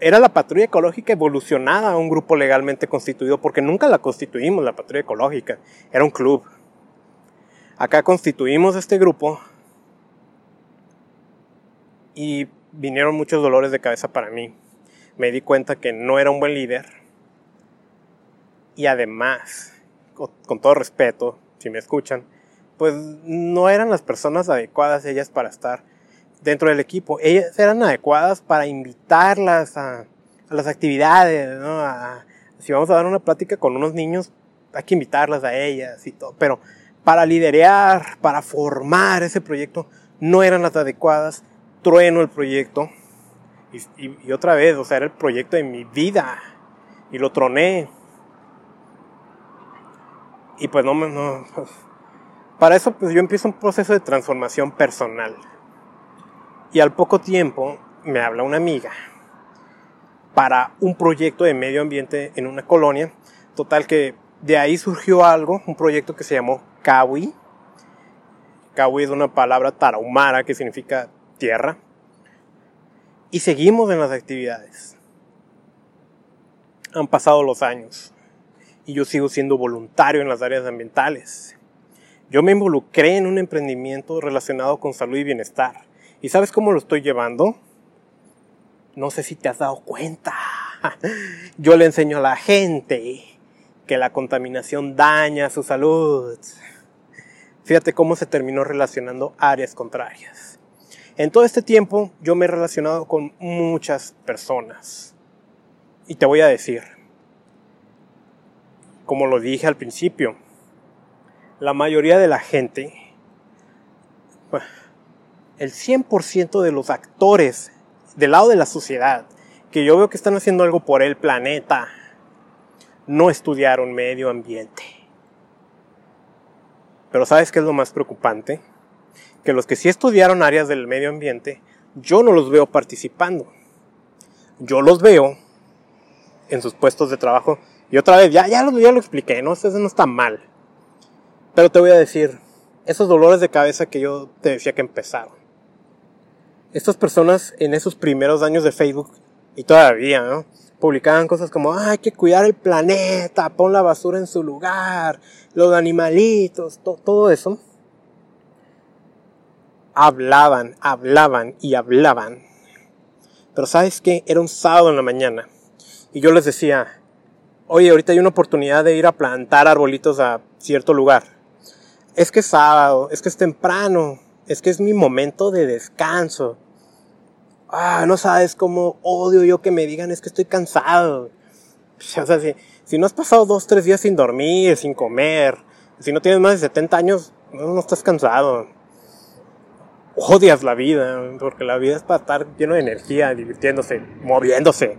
era la patrulla ecológica evolucionada a un grupo legalmente constituido, porque nunca la constituimos, la patrulla ecológica, era un club. Acá constituimos este grupo y vinieron muchos dolores de cabeza para mí. Me di cuenta que no era un buen líder, y además, con, todo respeto, si me escuchan, pues no eran las personas adecuadas ellas para estar dentro del equipo. Ellas eran adecuadas para invitarlas a, las actividades, si vamos a dar una plática con unos niños, hay que invitarlas a ellas y todo. Pero para liderear, para formar ese proyecto, no eran las adecuadas. Trueno el proyecto. Y, otra vez, o sea, era el proyecto de mi vida. Y lo troné. Y pues no, no, para eso pues yo empiezo un proceso de transformación personal. Y al poco tiempo me habla una amiga para un proyecto de medio ambiente en una colonia. Total que de ahí surgió algo, un proyecto que se llamó Kawi. Kawi es una palabra tarahumara que significa tierra. Y seguimos en las actividades. Han pasado los años y yo sigo siendo voluntario en las áreas ambientales. Yo me involucré en un emprendimiento relacionado con salud y bienestar. ¿Y sabes cómo lo estoy llevando? No sé si te has dado cuenta. Yo le enseño a la gente que la contaminación daña su salud. Fíjate cómo se terminó relacionando áreas contrarias. En todo este tiempo yo me he relacionado con muchas personas. Y te voy a decir, como lo dije al principio, la mayoría de la gente, el 100% de los actores del lado de la sociedad, que yo veo que están haciendo algo por el planeta, no estudiaron medio ambiente. Pero ¿sabes qué es lo más preocupante? Que los que sí estudiaron áreas del medio ambiente, yo no los veo participando. Yo los veo en sus puestos de trabajo. Y otra vez, ya, ya, lo, ya lo expliqué, ¿no? Eso no está mal. Pero te voy a decir, esos dolores de cabeza que yo te decía que empezaron. Estas personas en esos primeros años de Facebook, y todavía. Publicaban cosas como, hay que cuidar el planeta, pon la basura en su lugar, los animalitos, todo eso. Hablaban, hablaban y hablaban. Pero sabes qué? Era un sábado en la mañana. Y yo les decía, oye, ahorita hay una oportunidad de ir a plantar arbolitos a cierto lugar es que es sábado, es que es temprano, es que es mi momento de descanso. Ah, no sabes cómo odio yo que me digan es que estoy cansado. O sea, si, si no has pasado dos, tres días sin dormir, sin comer, si no tienes más de 70 años, no, no estás cansado. Odias la vida, porque la vida es para estar lleno de energía, divirtiéndose, moviéndose.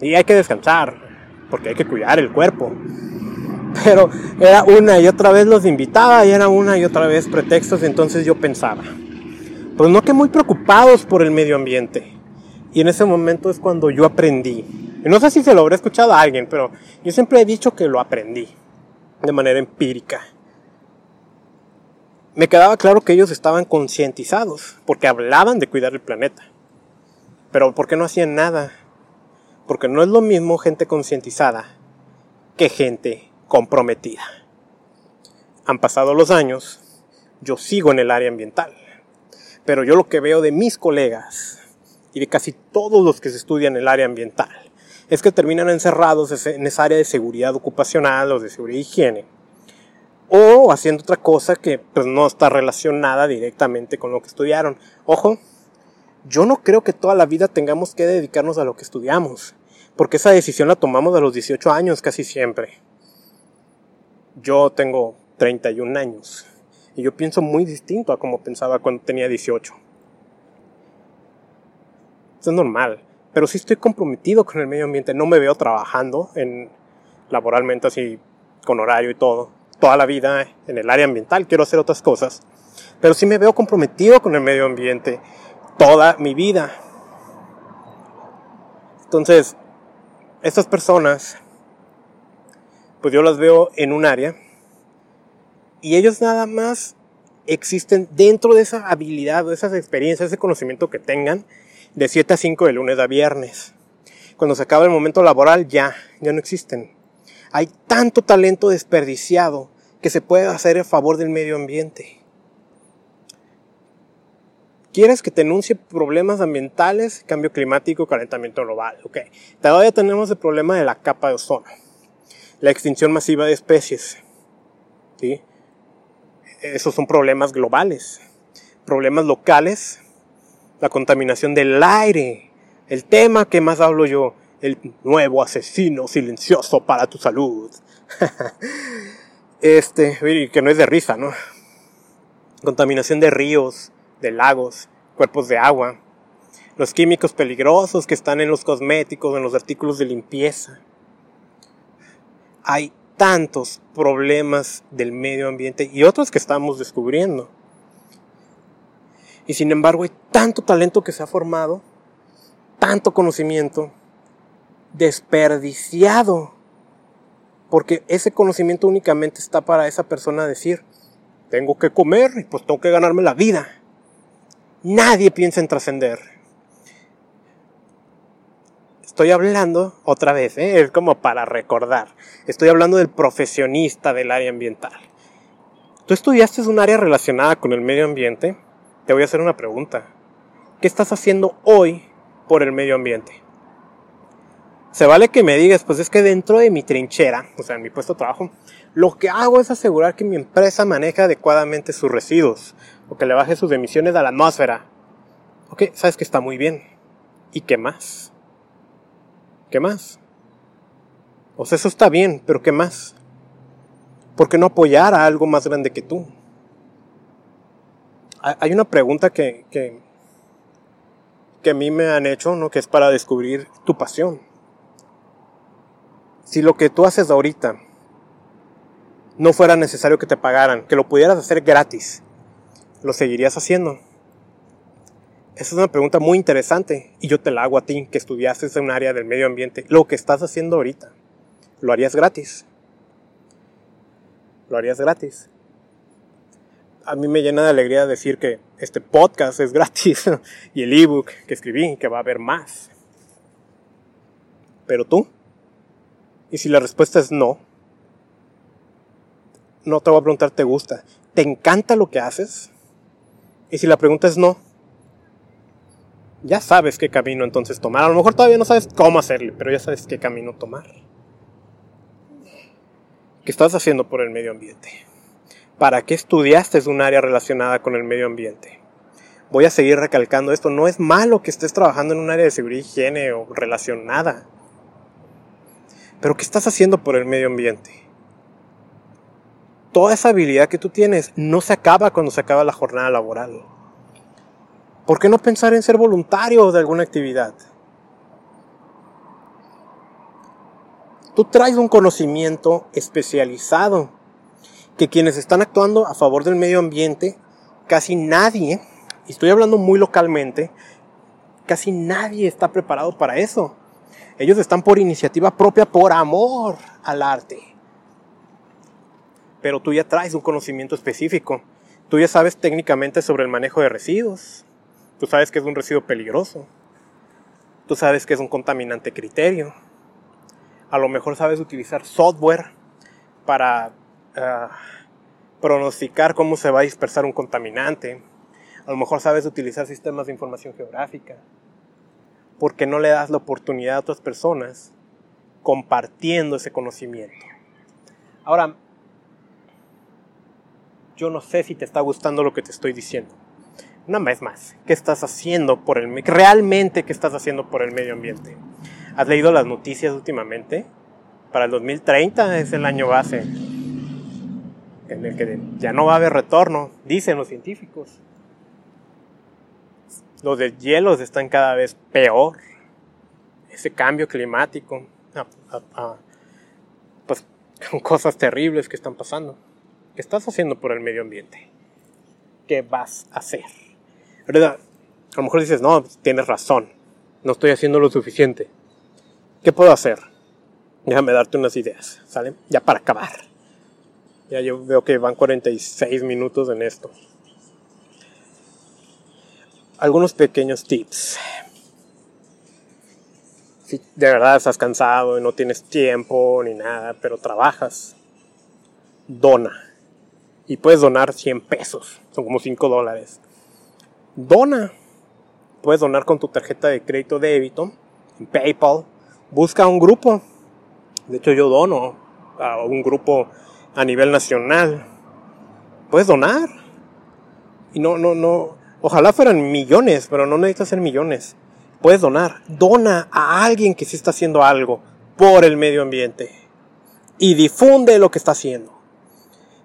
Y hay que descansar, porque hay que cuidar el cuerpo pero era una y otra vez los invitaba y era una y otra vez pretextos, entonces yo pensaba, pues no que muy preocupados por el medio ambiente. Y en ese momento es cuando yo aprendí. Y no sé si se lo habré escuchado a alguien, pero yo siempre he dicho que lo aprendí de manera empírica. Me quedaba claro que ellos estaban concientizados, porque hablaban de cuidar el planeta. Pero ¿por qué no hacían nada? Porque no es lo mismo gente concientizada que gente comprometida. Han pasado los años, yo sigo en el área ambiental, pero yo lo que veo de mis colegas y de casi todos los que se estudian el área ambiental es que terminan encerrados en esa área de seguridad ocupacional o de seguridad y higiene o haciendo otra cosa que pues, no está relacionada directamente con lo que estudiaron. Ojo, yo no creo que toda la vida tengamos que dedicarnos a lo que estudiamos, porque esa decisión la tomamos a los 18 años casi siempre yo tengo 31 años y yo pienso muy distinto a como pensaba cuando tenía 18. Eso es normal, pero sí estoy comprometido con el medio ambiente. No me veo trabajando en laboralmente así con horario y todo toda la vida en el área ambiental. Quiero hacer otras cosas, pero sí me veo comprometido con el medio ambiente toda mi vida. Entonces, estas personas pues yo las veo en un área y ellos nada más existen dentro de esa habilidad, de esas experiencias, ese conocimiento que tengan de 7 a 5 de lunes a viernes. Cuando se acaba el momento laboral ya, ya no existen. Hay tanto talento desperdiciado que se puede hacer a favor del medio ambiente. ¿Quieres que te enuncie problemas ambientales, cambio climático, calentamiento global? Ok. Todavía tenemos el problema de la capa de ozono la extinción masiva de especies. ¿sí? Esos son problemas globales. Problemas locales, la contaminación del aire, el tema que más hablo yo, el nuevo asesino silencioso para tu salud. este, que no es de risa, ¿no? Contaminación de ríos, de lagos, cuerpos de agua, los químicos peligrosos que están en los cosméticos, en los artículos de limpieza, hay tantos problemas del medio ambiente y otros que estamos descubriendo. Y sin embargo hay tanto talento que se ha formado, tanto conocimiento desperdiciado, porque ese conocimiento únicamente está para esa persona decir, tengo que comer y pues tengo que ganarme la vida. Nadie piensa en trascender. estoy hablando otra vez, ¿eh? es como para recordar. Estoy hablando del profesionista del área ambiental. Tú estudiaste un área relacionada con el medio ambiente. Te voy a hacer una pregunta. ¿Qué estás haciendo hoy por el medio ambiente? Se vale que me digas, pues es que dentro de mi trinchera, o sea, en mi puesto de trabajo, lo que hago es asegurar que mi empresa maneja adecuadamente sus residuos o que le baje sus emisiones a la atmósfera. Ok, sabes que está muy bien. ¿Y qué más? ¿Qué más? O sea, eso está bien, pero ¿qué más? ¿Por qué no apoyar a algo más grande que tú? Hay una pregunta que, que, que a mí me han hecho, ¿no? Que es para descubrir tu pasión. Si lo que tú haces ahorita no fuera necesario que te pagaran, que lo pudieras hacer gratis, ¿lo seguirías haciendo? Esa es una pregunta muy interesante y yo te la hago a ti, que estudiaste en un área del medio ambiente. Lo que estás haciendo ahorita, ¿lo harías gratis? ¿Lo harías gratis? A mí me llena de alegría decir que este podcast es gratis y el ebook que escribí, que va a haber más. Pero tú, y si la respuesta es no, no te voy a preguntar, ¿te gusta? ¿Te encanta lo que haces? Y si la pregunta es no, ya sabes qué camino entonces tomar. A lo mejor todavía no sabes cómo hacerle, pero ya sabes qué camino tomar. ¿Qué estás haciendo por el medio ambiente? ¿Para qué estudiaste un área relacionada con el medio ambiente? Voy a seguir recalcando esto. No es malo que estés trabajando en un área de seguridad y higiene o relacionada. Pero ¿qué estás haciendo por el medio ambiente? Toda esa habilidad que tú tienes no se acaba cuando se acaba la jornada laboral. ¿Por qué no pensar en ser voluntario de alguna actividad? Tú traes un conocimiento especializado que quienes están actuando a favor del medio ambiente, casi nadie, y estoy hablando muy localmente, casi nadie está preparado para eso. Ellos están por iniciativa propia, por amor al arte. Pero tú ya traes un conocimiento específico. Tú ya sabes técnicamente sobre el manejo de residuos. Tú sabes que es un residuo peligroso. Tú sabes que es un contaminante criterio. A lo mejor sabes utilizar software para ah, pronosticar cómo se va a dispersar un contaminante. A lo mejor sabes utilizar sistemas de información geográfica. Porque no le das la oportunidad a otras personas compartiendo ese conocimiento. Ahora, yo no sé si te está gustando lo que te estoy diciendo una vez más, ¿qué estás haciendo por el realmente qué estás haciendo por el medio ambiente? ¿Has leído las noticias últimamente? Para el 2030 es el año base en el que ya no va a haber retorno, dicen los científicos. Los deshielos están cada vez peor. Ese cambio climático, pues con cosas terribles que están pasando. ¿Qué estás haciendo por el medio ambiente? ¿Qué vas a hacer? ¿verdad? A lo mejor dices, no, tienes razón, no estoy haciendo lo suficiente. ¿Qué puedo hacer? Déjame darte unas ideas, ¿sale? Ya para acabar. Ya yo veo que van 46 minutos en esto. Algunos pequeños tips. Si de verdad estás cansado y no tienes tiempo ni nada, pero trabajas, dona. Y puedes donar 100 pesos, son como 5 dólares dona. Puedes donar con tu tarjeta de crédito débito, en PayPal. Busca un grupo. De hecho, yo dono a un grupo a nivel nacional. Puedes donar. Y no, no, no. Ojalá fueran millones, pero no necesitas ser millones. Puedes donar. Dona a alguien que sí está haciendo algo por el medio ambiente. Y difunde lo que está haciendo.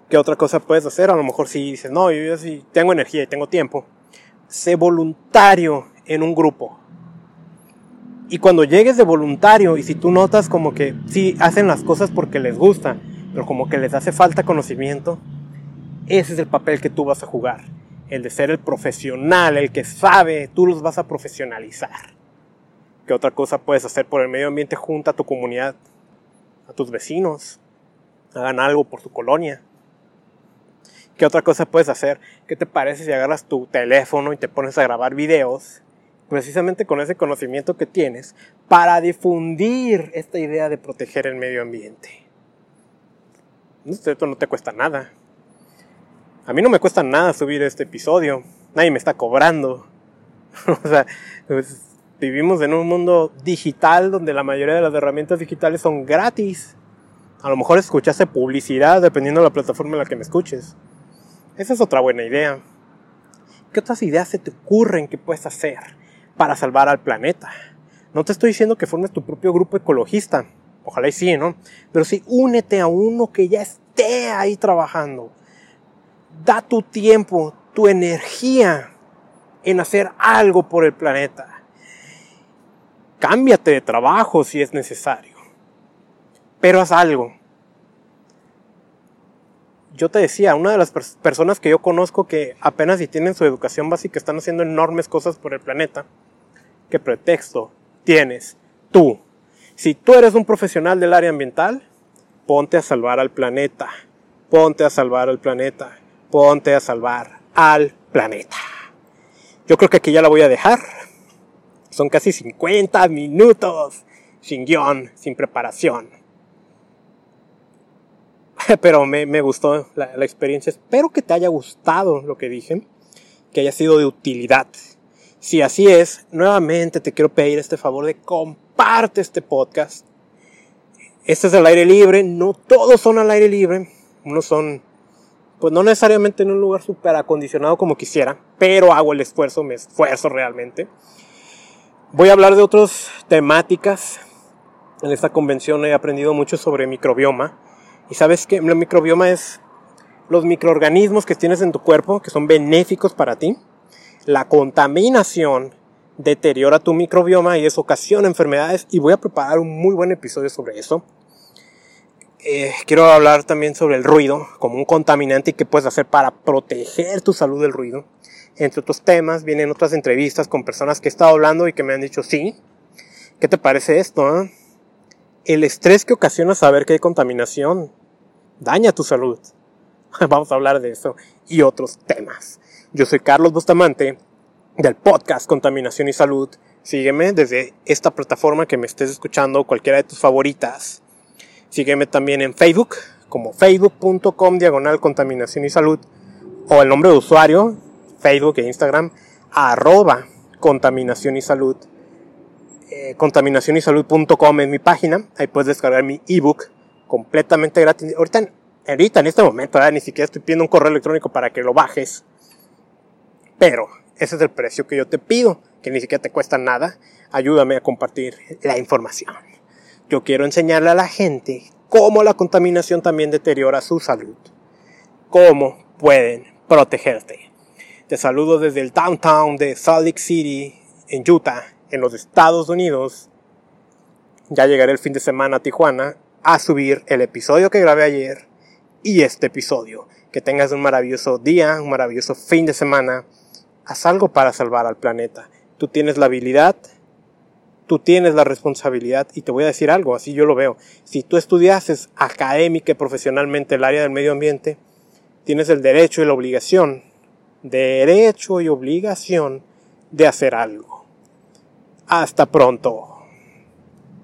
¿Qué otra cosa puedes hacer? A lo mejor si dices, no, yo sí tengo energía y tengo tiempo sé voluntario en un grupo. Y cuando llegues de voluntario y si tú notas como que sí hacen las cosas porque les gusta, pero como que les hace falta conocimiento, ese es el papel que tú vas a jugar. El de ser el profesional, el que sabe, tú los vas a profesionalizar. ¿Qué otra cosa puedes hacer por el medio ambiente junto a tu comunidad, a tus vecinos? Hagan algo por su colonia. ¿Qué otra cosa puedes hacer? ¿Qué te parece si agarras tu teléfono y te pones a grabar videos precisamente con ese conocimiento que tienes para difundir esta idea de proteger el medio ambiente. Esto no te cuesta nada. A mí no me cuesta nada subir este episodio. Nadie me está cobrando. o sea, pues, vivimos en un mundo digital donde la mayoría de las herramientas digitales son gratis. A lo mejor escuchaste publicidad dependiendo de la plataforma en la que me escuches. Esa es otra buena idea. ¿Qué otras ideas se te ocurren que puedes hacer para salvar al planeta? No te estoy diciendo que formes tu propio grupo ecologista. Ojalá y sí, ¿no? Pero sí, únete a uno que ya esté ahí trabajando. Da tu tiempo, tu energía en hacer algo por el planeta. Cámbiate de trabajo si es necesario pero haz algo. Yo te decía, una de las personas que yo conozco que apenas si tienen su educación básica están haciendo enormes cosas por el planeta, ¿qué pretexto tienes tú? Si tú eres un profesional del área ambiental, ponte a salvar al planeta, ponte a salvar al planeta, ponte a salvar al planeta. Yo creo que aquí ya la voy a dejar. Son casi 50 minutos sin guion, sin preparación. pero me, gustó la, la, experiencia. Espero que te haya gustado lo que dije, que haya sido de utilidad. Si así es, nuevamente te quiero pedir este favor de comparte este podcast. Este es el aire libre, no todos son al aire libre, unos son, pues no necesariamente en un lugar súper acondicionado como quisiera, pero hago el esfuerzo, me esfuerzo realmente. Voy a hablar de otras temáticas. En esta convención he aprendido mucho sobre microbioma y sabes que el microbioma es los microorganismos que tienes en tu cuerpo que son benéficos para ti. La contaminación deteriora tu microbioma y eso ocasiona enfermedades y voy a preparar un muy buen episodio sobre eso. Eh, quiero hablar también sobre el ruido como un contaminante y qué puedes hacer para proteger tu salud del ruido. Entre otros temas, vienen otras entrevistas con personas que he estado hablando y que me han dicho, sí, ¿qué te parece esto? Eh? el estrés que ocasiona saber que hay contaminación daña tu salud. Vamos a hablar de eso y otros temas. Yo soy Carlos Bustamante del podcast Contaminación y Salud. Sígueme desde esta plataforma que me estés escuchando, cualquiera de tus favoritas. Sígueme también en Facebook como facebook.com diagonal contaminación y salud o el nombre de usuario, Facebook e Instagram, arroba contaminación y salud eh, contaminacionysalud.com en mi página. Ahí puedes descargar mi ebook completamente gratis. Ahorita en este momento, ni siquiera estoy pidiendo un correo electrónico para que lo bajes. Pero ese es el precio que yo te pido, que ni siquiera te cuesta nada. Ayúdame a compartir la información. Yo quiero enseñarle a la gente cómo la contaminación también deteriora su salud. Cómo pueden protegerte. Te saludo desde el downtown de Salt Lake City, en Utah, en los Estados Unidos, ya llegaré el fin de semana a Tijuana a subir el episodio que grabé ayer y este episodio. Que tengas un maravilloso día, un maravilloso fin de semana. Haz algo para salvar al planeta. Tú tienes la habilidad, tú tienes la responsabilidad y te voy a decir algo, así yo lo veo. Si tú estudiases académica y profesionalmente el área del medio ambiente, tienes el derecho y la obligación, derecho y obligación de hacer algo. Hasta pronto.